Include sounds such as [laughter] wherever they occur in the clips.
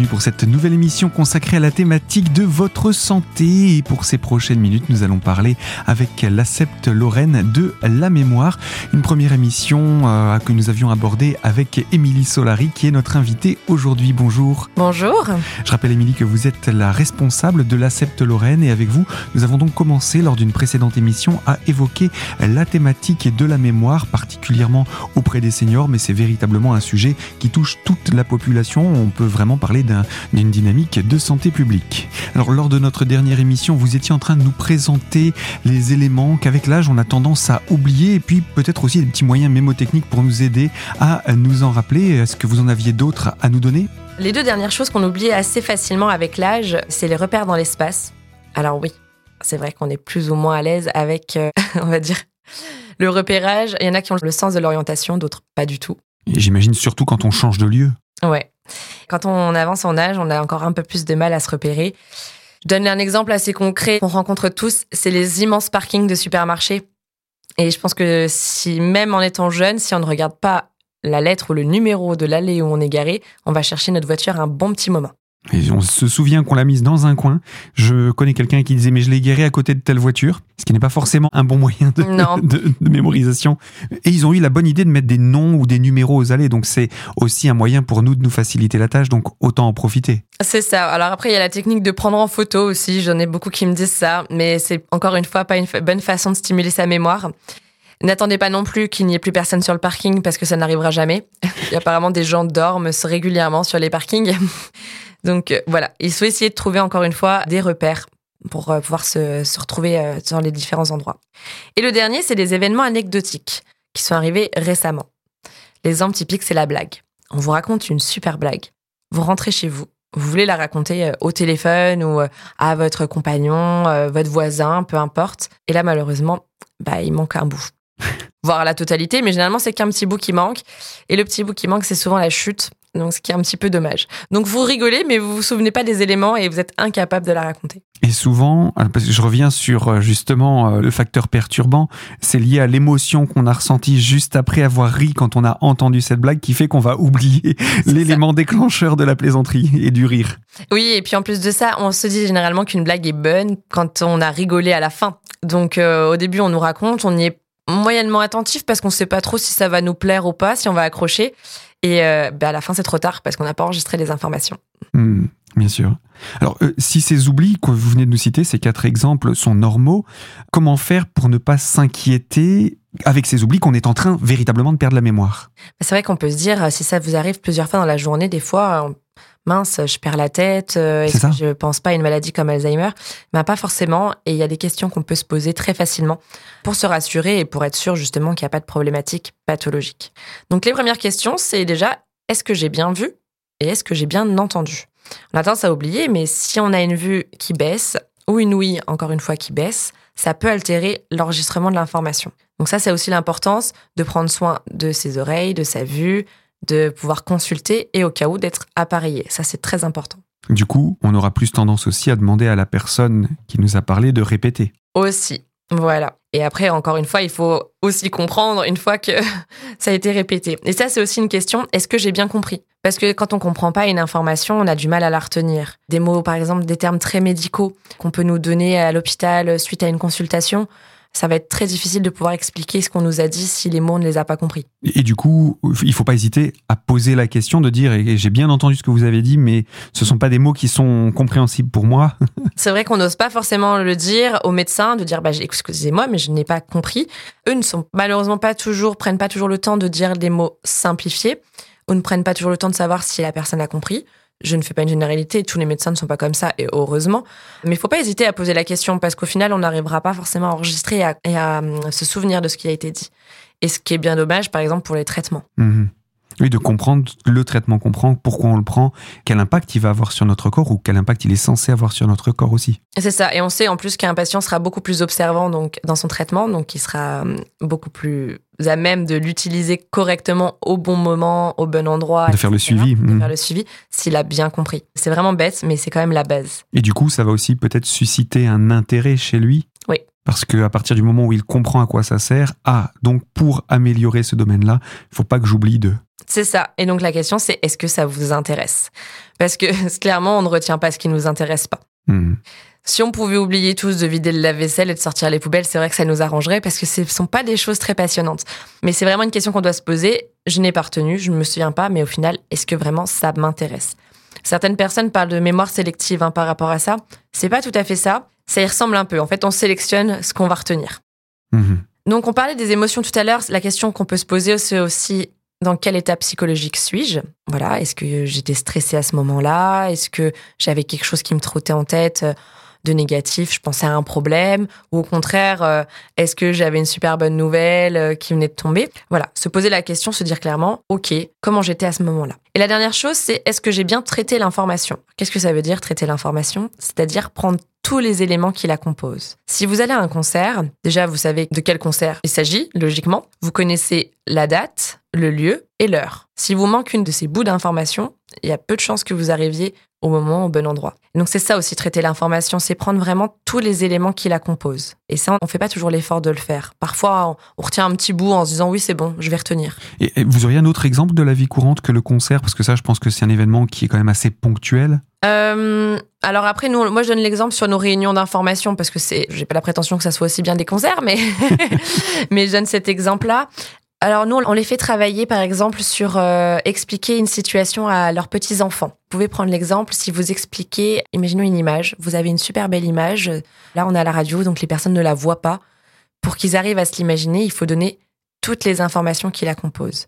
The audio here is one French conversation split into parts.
bienvenue pour cette nouvelle émission consacrée à la thématique de votre santé. Et pour ces prochaines minutes, nous allons parler avec l'Accepte Lorraine de la mémoire. Une première émission euh, que nous avions abordée avec Émilie Solari, qui est notre invitée aujourd'hui. Bonjour. Bonjour. Je rappelle, Émilie, que vous êtes la responsable de l'Accepte Lorraine. Et avec vous, nous avons donc commencé lors d'une précédente émission à évoquer la thématique de la mémoire, particulièrement auprès des seniors. Mais c'est véritablement un sujet qui touche toute la population. On peut vraiment parler d'une dynamique de santé publique. Alors lors de notre dernière émission, vous étiez en train de nous présenter les éléments qu'avec l'âge on a tendance à oublier et puis peut-être aussi des petits moyens mémotechniques pour nous aider à nous en rappeler. Est-ce que vous en aviez d'autres à nous donner? Les deux dernières choses qu'on oublie assez facilement avec l'âge, c'est les repères dans l'espace. Alors oui, c'est vrai qu'on est plus ou moins à l'aise avec, euh, [laughs] on va dire, le repérage. Il y en a qui ont le sens de l'orientation, d'autres pas du tout. J'imagine surtout quand on change de lieu. Ouais. Quand on avance en âge, on a encore un peu plus de mal à se repérer. Je donne un exemple assez concret qu'on rencontre tous, c'est les immenses parkings de supermarchés. Et je pense que si même en étant jeune, si on ne regarde pas la lettre ou le numéro de l'allée où on est garé, on va chercher notre voiture un bon petit moment. Et on se souvient qu'on l'a mise dans un coin. Je connais quelqu'un qui disait mais je l'ai garée à côté de telle voiture, ce qui n'est pas forcément un bon moyen [laughs] de, de, mémorisation. Et ils ont eu la bonne idée de mettre des noms ou des numéros aux allées, donc c'est aussi un moyen pour nous de nous faciliter la tâche, donc autant en profiter. C'est ça. Alors après il y a la technique de prendre en photo aussi. J'en ai beaucoup qui me disent ça, mais c'est encore une fois pas une bonne façon de stimuler sa mémoire. N'attendez pas non plus qu'il n'y ait plus personne sur le parking parce que ça n'arrivera jamais. [laughs] apparemment des gens dorment régulièrement sur les parkings. [laughs] Donc euh, voilà, il faut essayer de trouver encore une fois des repères pour euh, pouvoir se, retrouver euh, dans les différents endroits. Et le dernier, c'est des événements anecdotiques qui sont arrivés récemment. L'exemple typique, c'est la blague. On vous raconte une super blague. Vous rentrez chez vous. Vous voulez la raconter au téléphone ou à votre compagnon, votre voisin, peu importe. Et là, malheureusement, bah, il manque un bout. [laughs] Voire la totalité, mais généralement, c'est qu'un petit bout qui manque. Et le petit bout qui manque, c'est souvent la chute donc ce qui est un petit peu dommage. Donc vous rigolez, mais vous vous souvenez pas des éléments et vous êtes incapable de la raconter. Et souvent, parce que je reviens sur euh, justement euh, le facteur perturbant, c'est lié à l'émotion qu'on a ressentie juste après avoir ri quand on a entendu cette blague qui fait qu'on va oublier [laughs] l'élément déclencheur de la plaisanterie et du rire. Oui, et puis en plus de ça, on se dit généralement qu'une blague est bonne quand on a rigolé à la fin. Donc euh, au début, on nous raconte, on y est moyennement attentif parce qu'on ne sait pas trop si ça va nous plaire ou pas, si on va accrocher. Et euh, bah, à la fin, c'est trop tard parce qu'on n'a pas enregistré les informations. Hmm, bien sûr. Alors, euh, si ces oublis que vous venez de nous citer, ces quatre exemples, sont normaux, comment faire pour ne pas s'inquiéter avec ces oublis qu'on est en train véritablement de perdre la mémoire? C'est vrai qu'on peut se dire, si ça vous arrive plusieurs fois dans la journée, des fois, mince, je perds la tête, euh, est-ce que je pense pas à une maladie comme Alzheimer? Ben, Pas forcément, et il y a des questions qu'on peut se poser très facilement pour se rassurer et pour être sûr justement qu'il n'y a pas de problématique pathologique. Donc les premières questions, c'est déjà, est-ce que j'ai bien vu et est-ce que j'ai bien entendu? On a tendance à oublier, mais si on a une vue qui baisse, ou une ouïe, encore une fois, qui baisse, ça peut altérer l'enregistrement de l'information. Donc ça, c'est aussi l'importance de prendre soin de ses oreilles, de sa vue, de pouvoir consulter et au cas où d'être appareillé. Ça, c'est très important. Du coup, on aura plus tendance aussi à demander à la personne qui nous a parlé de répéter. Aussi, voilà. Et après, encore une fois, il faut aussi comprendre une fois que [laughs] ça a été répété. Et ça, c'est aussi une question, est-ce que j'ai bien compris? Parce que quand on comprend pas une information, on a du mal à la retenir. Des mots, par exemple, des termes très médicaux qu'on peut nous donner à l'hôpital suite à une consultation, ça va être très difficile de pouvoir expliquer ce qu'on nous a dit si les mots ne les a pas compris. Et, du coup, il faut pas hésiter à poser la question de dire j'ai bien entendu ce que vous avez dit, mais ce sont pas des mots qui sont compréhensibles pour moi. [laughs] C'est vrai qu'on n'ose pas forcément le dire aux médecins, de dire bah, excusez-moi, mais je n'ai pas compris. Eux ne sont malheureusement pas toujours, prennent pas toujours le temps de dire des mots simplifiés ou ne prennent pas toujours le temps de savoir si la personne a compris. Je ne fais pas une généralité, tous les médecins ne sont pas comme ça, et heureusement. Mais il faut pas hésiter à poser la question, parce qu'au final, on n'arrivera pas forcément à enregistrer et à, hum, se souvenir de ce qui a été dit. Et ce qui est bien dommage, par exemple, pour les traitements. Mmh oui, de comprendre le traitement qu'on prend, pourquoi on le prend, quel impact il va avoir sur notre corps ou quel impact il est censé avoir sur notre corps aussi. C'est ça. Et on sait en plus qu'un patient sera beaucoup plus observant donc dans son traitement, donc il sera hum, beaucoup plus à même de l'utiliser correctement au bon moment, au bon endroit. De faire le suivi. De faire mmh. le suivi s'il a bien compris. C'est vraiment bête, mais c'est quand même la base. Et du coup, ça va aussi peut-être susciter un intérêt chez lui? Parce que à partir du moment où il comprend à quoi ça sert, ah, donc pour améliorer ce domaine-là, il faut pas que j'oublie de. C'est ça. Et donc la question, c'est est-ce que ça vous intéresse? Parce que [laughs] clairement, on ne retient pas ce qui nous intéresse pas. Hmm. Si on pouvait oublier tous de vider le lave-vaisselle et de sortir les poubelles, c'est vrai que ça nous arrangerait parce que ce ne sont pas des choses très passionnantes. Mais c'est vraiment une question qu'on doit se poser. Je n'ai pas retenu, je ne me souviens pas, mais au final, est-ce que vraiment ça m'intéresse? Certaines personnes parlent de mémoire sélective hein, par rapport à ça. C'est pas tout à fait ça. Ça y ressemble un peu. En fait, on sélectionne ce qu'on va retenir. Mhm. Donc, on parlait des émotions tout à l'heure. La question qu'on peut se poser, c'est aussi dans quel état psychologique suis-je? Voilà, est-ce que j'étais stressée à ce moment-là? Est-ce que j'avais quelque chose qui me trottait en tête? De négatif, je pensais à un problème, ou au contraire, euh, est-ce que j'avais une super bonne nouvelle euh, qui venait de tomber? Voilà, se poser la question, se dire clairement, ok, comment j'étais à ce moment-là? Et la dernière chose, c'est est-ce que j'ai bien traité l'information? Qu'est-ce que ça veut dire traiter l'information? C'est-à-dire prendre tous les éléments qui la composent. Si vous allez à un concert, déjà vous savez de quel concert il s'agit, logiquement. Vous connaissez la date, le lieu et l'heure. Si vous manque une de ces bouts d'information, il y a peu de chances que vous arriviez au moment, au bon endroit. Donc c'est ça aussi, traiter l'information, c'est prendre vraiment tous les éléments qui la composent. Et ça, on ne fait pas toujours l'effort de le faire. Parfois, on retient un petit bout en se disant oui, c'est bon, je vais retenir. Et vous auriez un autre exemple de la vie courante que le concert? Parce que ça, je pense que c'est un événement qui est quand même assez ponctuel. Euh, alors après, nous, moi, je donne l'exemple sur nos réunions d'information parce que c'est, j'ai pas la prétention que ça soit aussi bien des concerts, mais [laughs] mais je donne cet exemple-là. Alors nous, on les fait travailler par exemple sur euh, expliquer une situation à leurs petits-enfants. Vous pouvez prendre l'exemple si vous expliquez, imaginons une image, vous avez une super belle image, là on est à la radio, donc les personnes ne la voient pas. Pour qu'ils arrivent à se l'imaginer, il faut donner toutes les informations qui la composent.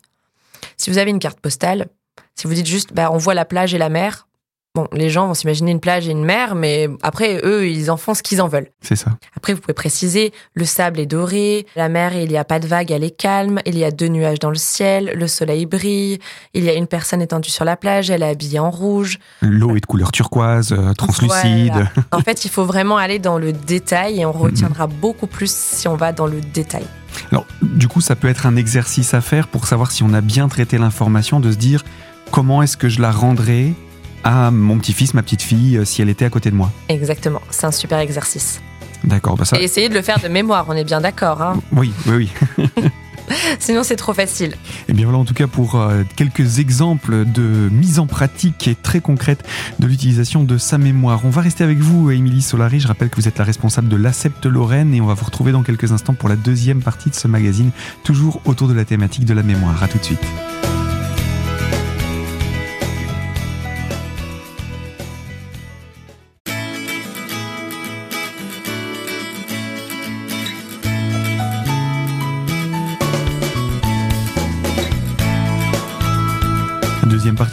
Si vous avez une carte postale, si vous dites juste, bah, on voit la plage et la mer, Bon, les gens vont s'imaginer une plage et une mer, mais après, eux, ils en font ce qu'ils en veulent. C'est ça. Après, vous pouvez préciser, le sable est doré, la mer, il n'y a pas de vagues, elle est calme, il y a deux nuages dans le ciel, le soleil brille, il y a une personne étendue sur la plage, elle est habillée en rouge. L'eau est de couleur turquoise, euh, translucide. [laughs] en fait, il faut vraiment aller dans le détail et on retiendra beaucoup plus si on va dans le détail. Alors, du coup, ça peut être un exercice à faire pour savoir si on a bien traité l'information, de se dire comment est-ce que je la rendrai à mon petit-fils, ma petite-fille, euh, si elle était à côté de moi. Exactement, c'est un super exercice. D'accord, bah ça. Et essayez de le faire de mémoire, on est bien d'accord. Hein [laughs] oui, oui, oui. [laughs] Sinon, c'est trop facile. Et eh bien voilà, en tout cas, pour euh, quelques exemples de mise en pratique et très concrète de l'utilisation de sa mémoire. On va rester avec vous, Émilie Solari. Je rappelle que vous êtes la responsable de l'ACEPT Lorraine et on va vous retrouver dans quelques instants pour la deuxième partie de ce magazine, toujours autour de la thématique de la mémoire. À tout de suite.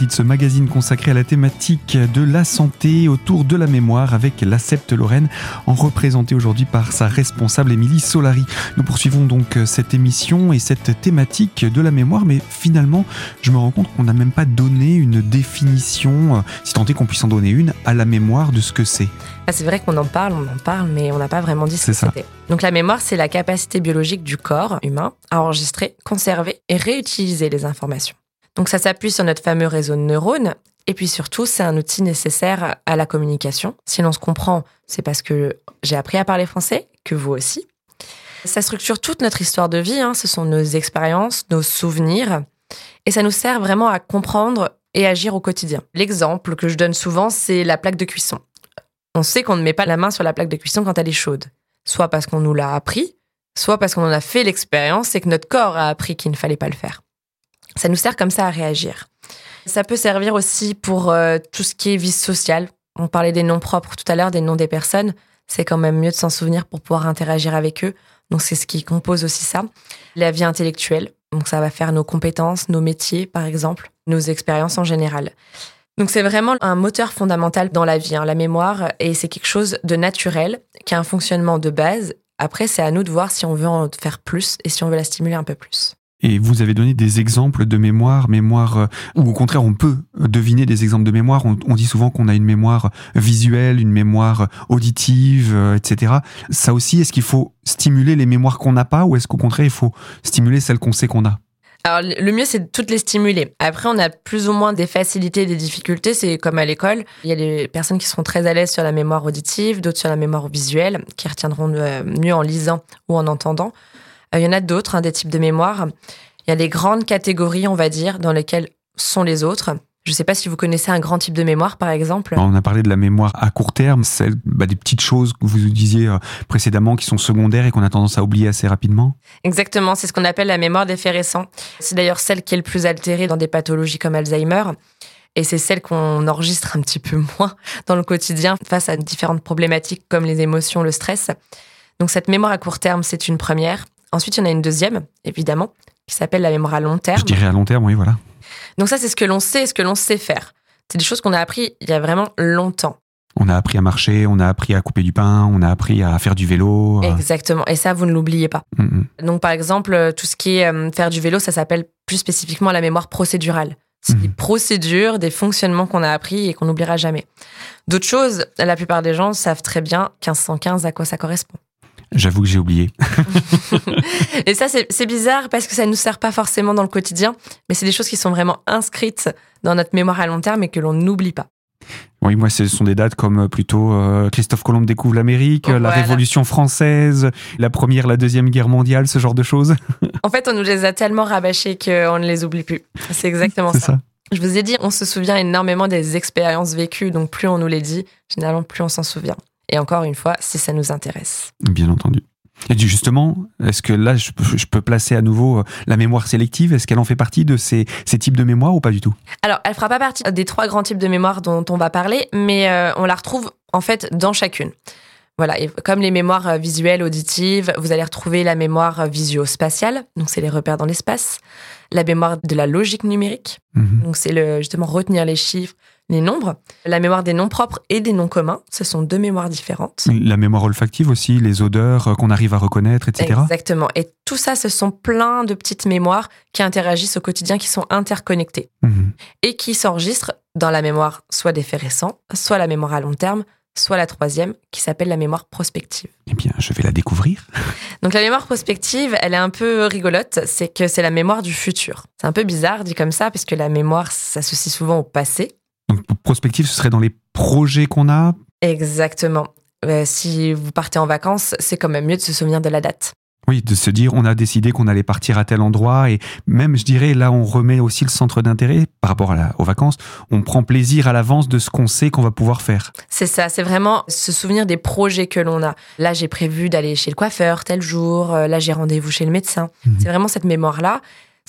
Partie de ce magazine consacré à la thématique de la santé autour de la mémoire avec la Septe Lorraine, en représenté aujourd'hui par sa responsable Émilie Solari. Nous poursuivons donc cette émission et cette thématique de la mémoire, mais finalement, je me rends compte qu'on n'a même pas donné une définition, si tant est qu'on puisse en donner une, à la mémoire de ce que c'est. Ah, c'est vrai qu'on en parle, on en parle, mais on n'a pas vraiment dit ce que c'était. Donc la mémoire, c'est la capacité biologique du corps humain à enregistrer, conserver et réutiliser les informations. Donc ça s'appuie sur notre fameux réseau de neurones. Et puis surtout, c'est un outil nécessaire à la communication. Si l'on se comprend, c'est parce que j'ai appris à parler français, que vous aussi. Ça structure toute notre histoire de vie, hein. ce sont nos expériences, nos souvenirs, et ça nous sert vraiment à comprendre et agir au quotidien. L'exemple que je donne souvent, c'est la plaque de cuisson. On sait qu'on ne met pas la main sur la plaque de cuisson quand elle est chaude, soit parce qu'on nous l'a appris, soit parce qu'on en a fait l'expérience et que notre corps a appris qu'il ne fallait pas le faire. Ça nous sert comme ça à réagir. Ça peut servir aussi pour euh, tout ce qui est vie sociale. On parlait des noms propres tout à l'heure, des noms des personnes. C'est quand même mieux de s'en souvenir pour pouvoir interagir avec eux. Donc c'est ce qui compose aussi ça. La vie intellectuelle. Donc ça va faire nos compétences, nos métiers par exemple, nos expériences en général. Donc c'est vraiment un moteur fondamental dans la vie, hein, la mémoire, et c'est quelque chose de naturel, qui a un fonctionnement de base. Après, c'est à nous de voir si on veut en faire plus et si on veut la stimuler un peu plus. Et vous avez donné des exemples de mémoire, mémoire, euh, ou au contraire, on peut deviner des exemples de mémoire. On, dit souvent qu'on a une mémoire visuelle, une mémoire auditive, euh, etc. Ça aussi, est-ce qu'il faut stimuler les mémoires qu'on n'a pas, ou est-ce qu'au contraire, il faut stimuler celles qu'on sait qu'on a? Alors, le mieux, c'est de toutes les stimuler. Après, on a plus ou moins des facilités des difficultés. C'est comme à l'école. Il y a des personnes qui seront très à l'aise sur la mémoire auditive, d'autres sur la mémoire visuelle, qui retiendront euh, mieux en lisant ou en entendant. Euh, il y en a d'autres, hein, des types de mémoire. Il y a les grandes catégories, on va dire, dans lesquelles sont les autres. Je ne sais pas si vous connaissez un grand type de mémoire, par exemple. On a parlé de la mémoire à court terme, celle, bah, des petites choses que vous disiez euh, précédemment qui sont secondaires et qu'on a tendance à oublier assez rapidement. Exactement, c'est ce qu'on appelle la mémoire déféressant. C'est d'ailleurs celle qui est le plus altérée dans des pathologies comme Alzheimer. Et c'est celle qu'on enregistre un petit peu [laughs] moins dans le quotidien face à différentes problématiques comme les émotions, le stress. Donc cette mémoire à court terme, c'est une première. Ensuite, il y en a une deuxième, évidemment, qui s'appelle la mémoire à long terme. Je dirais à long terme, oui, voilà. Donc ça, c'est ce que l'on sait, ce que l'on sait faire. C'est des choses qu'on a appris il y a vraiment longtemps. On a appris à marcher, on a appris à couper du pain, on a appris à faire du vélo. Euh. Exactement. Et ça, vous ne l'oubliez pas. Mm, mm. Donc, par exemple, tout ce qui est euh, faire du vélo, ça s'appelle plus spécifiquement la mémoire procédurale. C'est mm. des procédures, des fonctionnements qu'on a appris et qu'on n'oubliera jamais. D'autres choses, la plupart des gens savent très bien 1515 à quoi ça correspond. J'avoue que j'ai oublié. [laughs] et ça, c'est bizarre parce que ça ne nous sert pas forcément dans le quotidien, mais c'est des choses qui sont vraiment inscrites dans notre mémoire à long terme et que l'on n'oublie pas. Oui, moi, ce sont des dates comme euh, plutôt euh, Christophe Colomb découvre l'Amérique, la Révolution française, la Première, la Deuxième Guerre mondiale, ce genre de choses. en fait, on nous les a tellement rabâchés qu'on ne les oublie plus. C'est exactement [laughs] ça. ça. Je vous ai dit, on se souvient énormément des expériences vécues, donc plus on nous les dit, généralement plus on s'en souvient. Et encore une fois, si ça nous intéresse. Bien entendu. Et justement, est-ce que là, je peux, placer à nouveau euh, la mémoire sélective? Est-ce qu'elle en fait partie de ces, types de mémoire ou pas du tout? Alors, elle fera pas partie des trois grands types de mémoire dont on va parler, mais euh, on la retrouve en fait dans chacune. Voilà, et comme les mémoires euh, visuelles, auditives, vous allez retrouver la mémoire visio-spatiale, donc c'est les repères dans l'espace, la mémoire de la logique numérique, mhm. donc c'est le, justement retenir les chiffres, les nombres, la mémoire des noms propres et des noms communs. Ce sont deux mémoires différentes. La mémoire olfactive aussi, les odeurs euh, qu'on arrive à reconnaître, etc. Exactement. Et tout ça, ce sont plein de petites mémoires qui interagissent au quotidien, qui sont interconnectées mhm. et qui s'enregistrent dans la mémoire soit des faits récents, soit la mémoire à long terme, soit la troisième, qui s'appelle la mémoire prospective. Eh bien, je vais la découvrir. [laughs] Donc la mémoire prospective, elle est un peu rigolote, c'est que c'est la mémoire du futur. C'est un peu bizarre dit comme ça, parce que la mémoire s'associe souvent au passé, donc prospective, ce serait dans les projets qu'on a? Exactement. Euh, si vous partez en vacances, c'est quand même mieux de se souvenir de la date. Oui, de se dire on a décidé qu'on allait partir à tel endroit et même je dirais là on remet aussi le centre d'intérêt par rapport aux vacances, on prend plaisir à l'avance de ce qu'on sait qu'on va pouvoir faire. C'est ça, c'est vraiment se souvenir des projets que l'on a. Là j'ai prévu d'aller chez le coiffeur tel jour, euh, là j'ai rendez-vous chez le médecin. Mhm. C'est vraiment cette mémoire là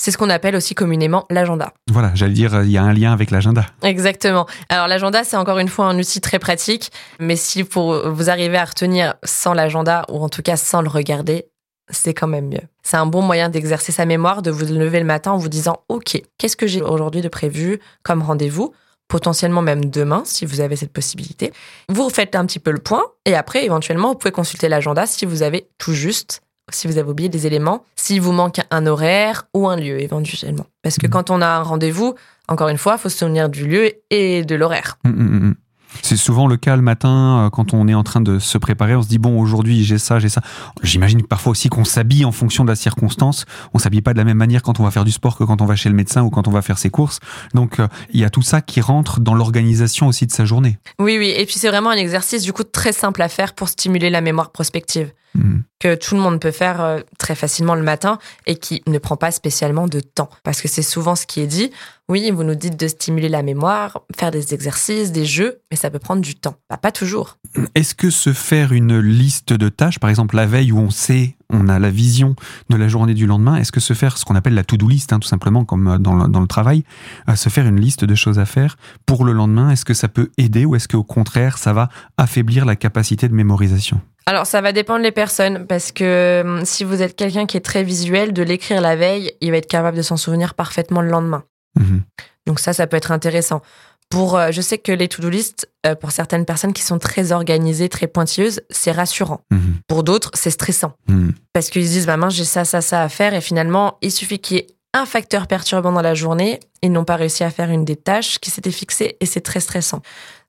c'est ce qu'on appelle aussi communément l'agenda. Voilà, j'allais dire, il y a un lien avec l'agenda. Exactement. Alors l'agenda, c'est encore une fois un outil très pratique, mais si pour vous arrivez à retenir sans l'agenda, ou en tout cas sans le regarder, c'est quand même mieux. C'est un bon moyen d'exercer sa mémoire, de vous lever le matin en vous disant, OK, qu'est-ce que j'ai aujourd'hui de prévu comme rendez-vous? Potentiellement même demain, si vous avez cette possibilité. Vous faites un petit peu le point, et après, éventuellement, vous pouvez consulter l'agenda si vous avez tout juste si vous avez oublié des éléments, s'il vous manque un horaire ou un lieu éventuellement. Parce que mmh. quand on a un rendez-vous, encore une fois, il faut se souvenir du lieu et de l'horaire. Mmh, mmh, c'est souvent le cas le matin euh, quand on est en train de se préparer. On se dit bon aujourd'hui j'ai ça, j'ai ça. J'imagine parfois aussi qu'on s'habille en fonction de la circonstance. On s'habille pas de la même manière quand on va faire du sport que quand on va chez le médecin ou quand on va faire ses courses. Donc euh, il y a tout ça qui rentre dans l'organisation aussi de sa journée. Oui oui et puis c'est vraiment un exercice du coup très simple à faire pour stimuler la mémoire prospective. Hmm. que tout le monde peut faire euh, très facilement le matin et qui ne prend pas spécialement de temps. Parce que c'est souvent ce qui est dit. Oui, vous nous dites de stimuler la mémoire, faire des exercices, des jeux, mais ça peut prendre du temps. Bah, pas toujours. Est-ce que se faire une liste de tâches, par exemple la veille où on sait, on a la vision de la journée du lendemain, est-ce que se faire ce qu'on appelle la to-do list, hein, tout simplement comme euh, dans le, dans le travail, euh, se faire une liste de choses à faire pour le lendemain, est-ce que ça peut aider ou est-ce qu'au contraire ça va affaiblir la capacité de mémorisation? Alors ça va dépendre des personnes parce que hum, si vous êtes quelqu'un qui est très visuel, de l'écrire la veille, il va être capable de s'en souvenir parfaitement le lendemain. Mhm. Donc ça, ça peut être intéressant. Pour, euh, je sais que les to-do list, euh, pour certaines personnes qui sont très organisées, très pointilleuses, c'est rassurant. Mhm. Pour d'autres, c'est stressant. Mhm. Parce qu'ils se disent, maman, j'ai ça, ça, ça à faire. Et finalement, il suffit qu'il y ait un facteur perturbant dans la journée. Ils n'ont pas réussi à faire une des tâches qui s'étaient fixées et c'est très stressant.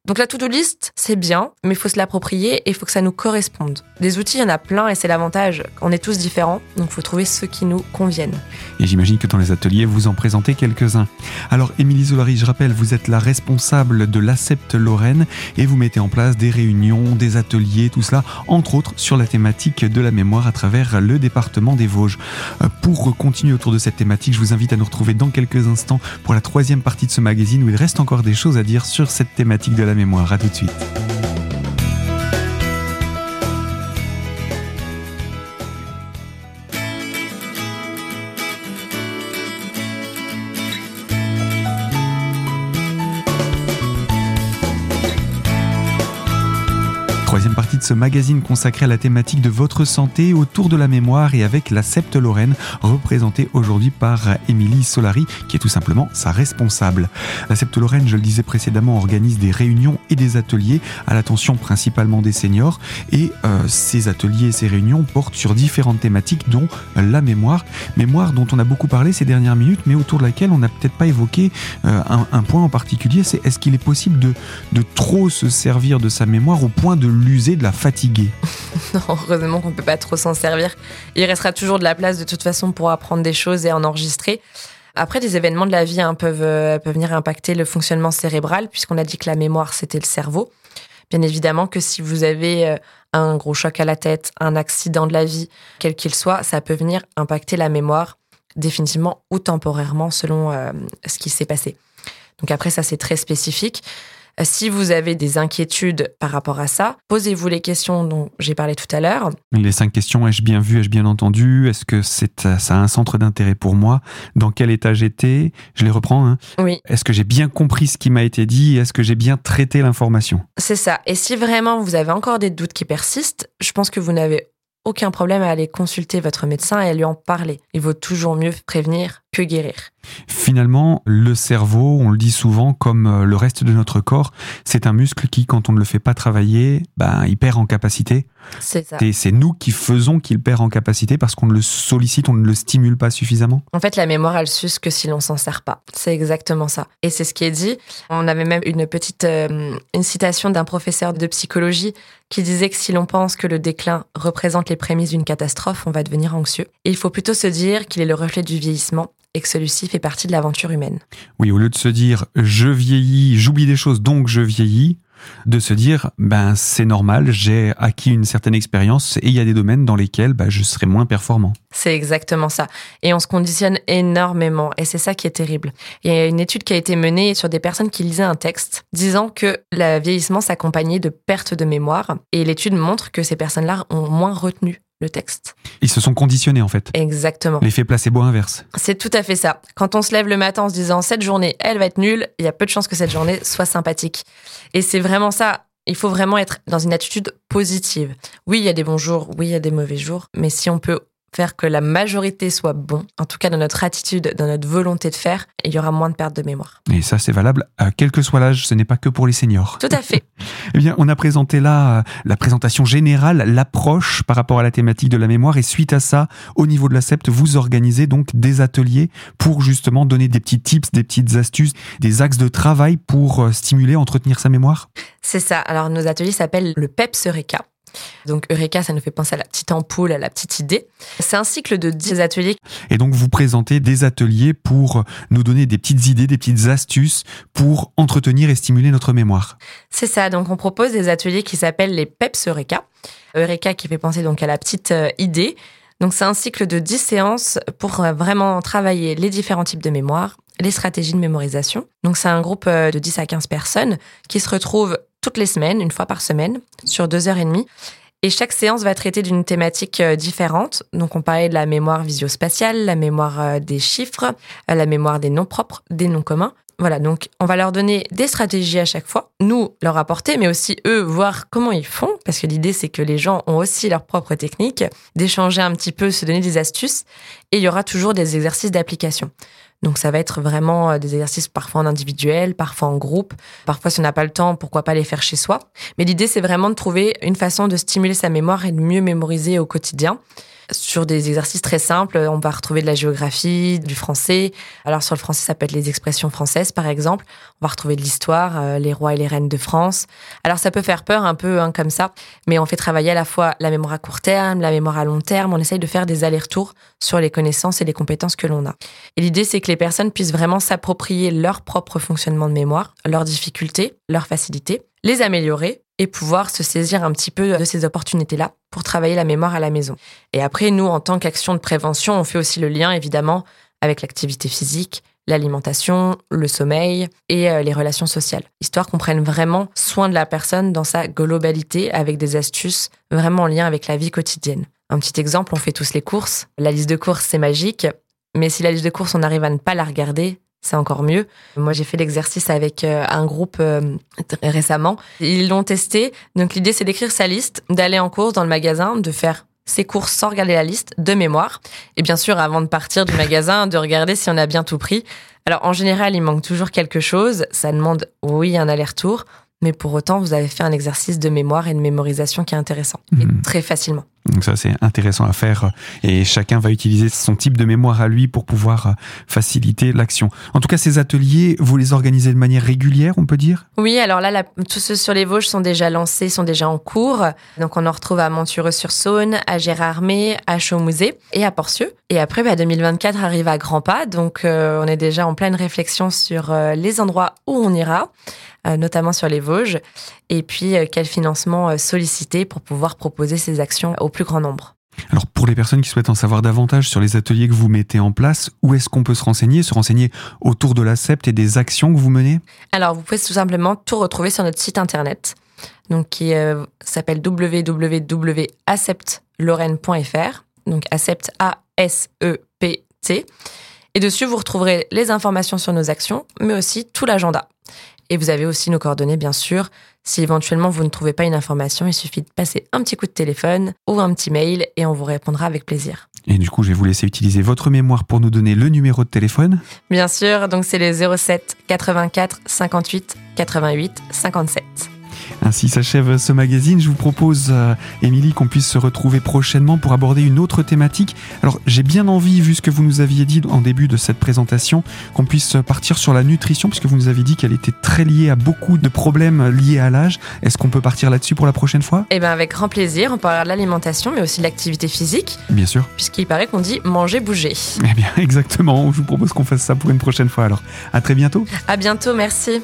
Donc la to-do list, c'est bien, mais il faut se l'approprier et il faut que ça nous corresponde. Des outils, il y en a plein et c'est l'avantage. On est tous différents, donc il faut trouver ceux qui nous conviennent. Et j'imagine que dans les ateliers, vous en présentez quelques-uns. Alors, Émilie Zolari, je rappelle, vous êtes la responsable de l'Accepte Lorraine et vous mettez en place des réunions, des ateliers, tout cela, entre autres sur la thématique de la mémoire à travers le département des Vosges. Euh, pour continuer autour de cette thématique, je vous invite à nous retrouver dans quelques instants pour la troisième partie de ce magazine où il reste encore des choses à dire sur cette thématique de la mémoire. À tout de suite. Ce magazine consacré à la thématique de votre santé autour de la mémoire et avec la Septe Lorraine, représentée aujourd'hui par Émilie Solari, qui est tout simplement sa responsable. La Septe Lorraine, je le disais précédemment, organise des réunions et des ateliers à l'attention principalement des seniors. Et euh, ces ateliers et ces réunions portent sur différentes thématiques, dont la mémoire. Mémoire dont on a beaucoup parlé ces dernières minutes, mais autour de laquelle on n'a peut-être pas évoqué euh, un, un, point en particulier, c'est est-ce qu'il est possible de, de trop se servir de sa mémoire au point de l'user, de la [laughs] Non, heureusement qu'on ne peut pas trop s'en servir. Il restera toujours de la place de toute façon pour apprendre des choses et en enregistrer. Après, des événements de la vie hein, peuvent, euh, peuvent venir impacter le fonctionnement cérébral, puisqu'on a dit que la mémoire, c'était le cerveau. Bien évidemment que si vous avez euh, un gros choc à la tête, un accident de la vie, quel qu'il soit, ça peut venir impacter la mémoire définitivement ou temporairement selon euh, ce qui s'est passé. Donc après, ça, c'est très spécifique. Si vous avez des inquiétudes par rapport à ça, posez-vous les questions dont j'ai parlé tout à l'heure. Les cinq questions, ai-je bien vu, ai-je bien entendu? Est-ce que c'est, ça a un centre d'intérêt pour moi? Dans quel état j'étais? Je les reprends. Hein oui. Est-ce que j'ai bien compris ce qui m'a été dit? Est-ce que j'ai bien traité l'information? C'est ça. Et si vraiment vous avez encore des doutes qui persistent, je pense que vous n'avez aucun problème à aller consulter votre médecin et à lui en parler. Il vaut toujours mieux prévenir que guérir. Finalement, le cerveau, on le dit souvent, comme le reste de notre corps, c'est un muscle qui, quand on ne le fait pas travailler, ben, il perd en capacité. C'est ça. Et c'est nous qui faisons qu'il perd en capacité parce qu'on le sollicite, on ne le stimule pas suffisamment. En fait, la mémoire, elle s'use que si l'on s'en sert pas. C'est exactement ça. Et c'est ce qui est dit. On avait même une petite euh, une citation d'un professeur de psychologie qui disait que si l'on pense que le déclin représente les prémices d'une catastrophe, on va devenir anxieux. Et il faut plutôt se dire qu'il est le reflet du vieillissement et que celui-ci fait partie de l'aventure humaine. Oui, au lieu de se dire je vieillis, j'oublie des choses, donc je vieillis, de se dire ben c'est normal, j'ai acquis une certaine expérience et il y a des domaines dans lesquels ben, je serai moins performant. C'est exactement ça. Et on se conditionne énormément et c'est ça qui est terrible. Il y a une étude qui a été menée sur des personnes qui lisaient un texte disant que le vieillissement s'accompagnait de perte de mémoire et l'étude montre que ces personnes-là ont moins retenu le texte. Ils se sont conditionnés en fait. Exactement. L'effet placebo inverse. C'est tout à fait ça. Quand on se lève le matin en se disant cette journée, elle va être nulle, il y a peu de chances que cette journée soit sympathique. Et c'est vraiment ça. Il faut vraiment être dans une attitude positive. Oui, il y a des bons jours, oui, il y a des mauvais jours, mais si on peut faire que la majorité soit bon, en tout cas dans notre attitude, dans notre volonté de faire, il y aura moins de perte de mémoire. Et ça, c'est valable à quel que soit l'âge, ce n'est pas que pour les seniors. Tout à fait. [laughs] eh bien, on a présenté là la présentation générale, l'approche par rapport à la thématique de la mémoire, et suite à ça, au niveau de la SEPT, vous organisez donc des ateliers pour justement donner des petits tips, des petites astuces, des axes de travail pour stimuler, entretenir sa mémoire? C'est ça. Alors, nos ateliers s'appellent le PEPS Eureka. Donc Eureka, ça nous fait penser à la petite ampoule, à la petite idée. C'est un cycle de 10 ateliers. Et donc vous présentez des ateliers pour nous donner des petites idées, des petites astuces pour entretenir et stimuler notre mémoire. C'est ça, donc on propose des ateliers qui s'appellent les PEPS Eureka. Eureka qui fait penser donc à la petite idée. Donc c'est un cycle de 10 séances pour vraiment travailler les différents types de mémoire, les stratégies de mémorisation. Donc c'est un groupe de 10 à 15 personnes qui se retrouvent toutes les semaines, une fois par semaine, sur deux heures et demie. Et chaque séance va traiter d'une thématique différente. Donc, on parlait de la mémoire visio-spatiale, la mémoire des chiffres, la mémoire des noms propres, des noms communs. Voilà, donc on va leur donner des stratégies à chaque fois, nous leur apporter, mais aussi eux voir comment ils font, parce que l'idée c'est que les gens ont aussi leurs propres techniques, d'échanger un petit peu, se donner des astuces, et il y aura toujours des exercices d'application. Donc ça va être vraiment des exercices parfois en individuel, parfois en groupe. Parfois si on n'a pas le temps, pourquoi pas les faire chez soi. Mais l'idée c'est vraiment de trouver une façon de stimuler sa mémoire et de mieux mémoriser au quotidien. Sur des exercices très simples. On va retrouver de la géographie, du français. Alors sur le français, ça peut être les expressions françaises, par exemple. On va retrouver de l'histoire, euh, les rois et les reines de France. Alors ça peut faire peur un peu hein, comme ça, mais on fait travailler à la fois la mémoire à court terme, la mémoire à long terme. On essaye de faire des allers-retours sur les connaissances et les compétences que l'on a. Et l'idée, c'est que les personnes puissent vraiment s'approprier leur propre fonctionnement de mémoire, leurs difficultés, leurs facilités, les améliorer pouvoir se saisir un petit peu de ces opportunités-là pour travailler la mémoire à la maison. Et après, nous, en tant qu'action de prévention, on fait aussi le lien, évidemment, avec l'activité physique, l'alimentation, le sommeil et euh, les relations sociales, histoire qu'on prenne vraiment soin de la personne dans sa globalité avec des astuces vraiment en lien avec la vie quotidienne. Un petit exemple, on fait tous les courses. La liste de courses, c'est magique, mais si la liste de courses, on arrive à ne pas la regarder, c'est encore mieux. Moi, j'ai fait l'exercice avec euh, un groupe euh, récemment. Ils l'ont testé. Donc, l'idée, c'est d'écrire sa liste, d'aller en course dans le magasin, de faire ses courses sans regarder la liste, de mémoire. Et bien sûr, avant de partir du magasin, de regarder si on a bien tout pris. Alors, en général, il manque toujours quelque chose. Ça demande, oui, un aller-retour mais pour autant, vous avez fait un exercice de mémoire et de mémorisation qui est intéressant, et mhm. très facilement. Donc ça, c'est intéressant à faire, et chacun va utiliser son type de mémoire à lui pour pouvoir euh, faciliter l'action. En tout cas, ces ateliers, vous les organisez de manière régulière, on peut dire? Oui, alors là, tous ceux sur les Vosges sont déjà lancés, sont déjà en cours. Donc on en retrouve à Montureux-sur-Saône, à Gérardmer, à Chaumouzé et à Porcieux. Et après, bah, 2024 arrive à grands pas, donc euh, on est déjà en pleine réflexion sur euh, les endroits où on ira. Euh, notamment sur les Vosges, et puis euh, quel financement euh, solliciter pour pouvoir proposer ces actions au plus grand nombre. Alors pour les personnes qui souhaitent en savoir davantage sur les ateliers que vous mettez en place, où est-ce qu'on peut se renseigner, se renseigner autour de l'ACEPT et des actions que vous menez? Alors vous pouvez tout simplement tout retrouver sur notre site internet, donc qui s'appelle www.acceptlorraine.fr, donc ACEPT A S E P T. Et dessus vous retrouverez les informations sur nos actions, mais aussi tout l'agenda. Et vous avez aussi nos coordonnées, bien sûr. Si éventuellement vous ne trouvez pas une information, il suffit de passer un petit coup de téléphone ou un petit mail et on vous répondra avec plaisir. Et du coup, je vais vous laisser utiliser votre mémoire pour nous donner le numéro de téléphone. Bien sûr, donc c'est les 07 84 58 88 57. Ainsi s'achève ce magazine. Je vous propose, euh, Émilie, qu'on puisse se retrouver prochainement pour aborder une autre thématique. Alors, j'ai bien envie, vu ce que vous nous aviez dit en début de cette présentation, qu'on puisse partir sur la nutrition, puisque vous nous avez dit qu'elle était très liée à beaucoup de problèmes liés à l'âge. Est-ce qu'on peut partir là-dessus pour la prochaine fois? Eh bien, avec grand plaisir. On parlera de l'alimentation, mais aussi de l'activité physique. Bien sûr. Puisqu'il paraît qu'on dit manger, bouger. Eh bien, [laughs] exactement. Je vous propose qu'on fasse ça pour une prochaine fois. Alors, à très bientôt. À bientôt, merci.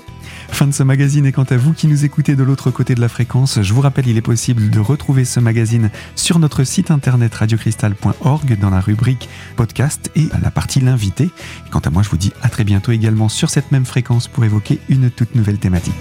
Fin de ce magazine et quant à vous qui nous écoutez de l'autre côté de la fréquence, je vous rappelle il est possible de retrouver ce magazine sur notre site internet radiocristal.org dans la rubrique podcast et à la partie l'invité. Quant à moi, je vous dis à très bientôt également sur cette même fréquence pour évoquer une toute nouvelle thématique.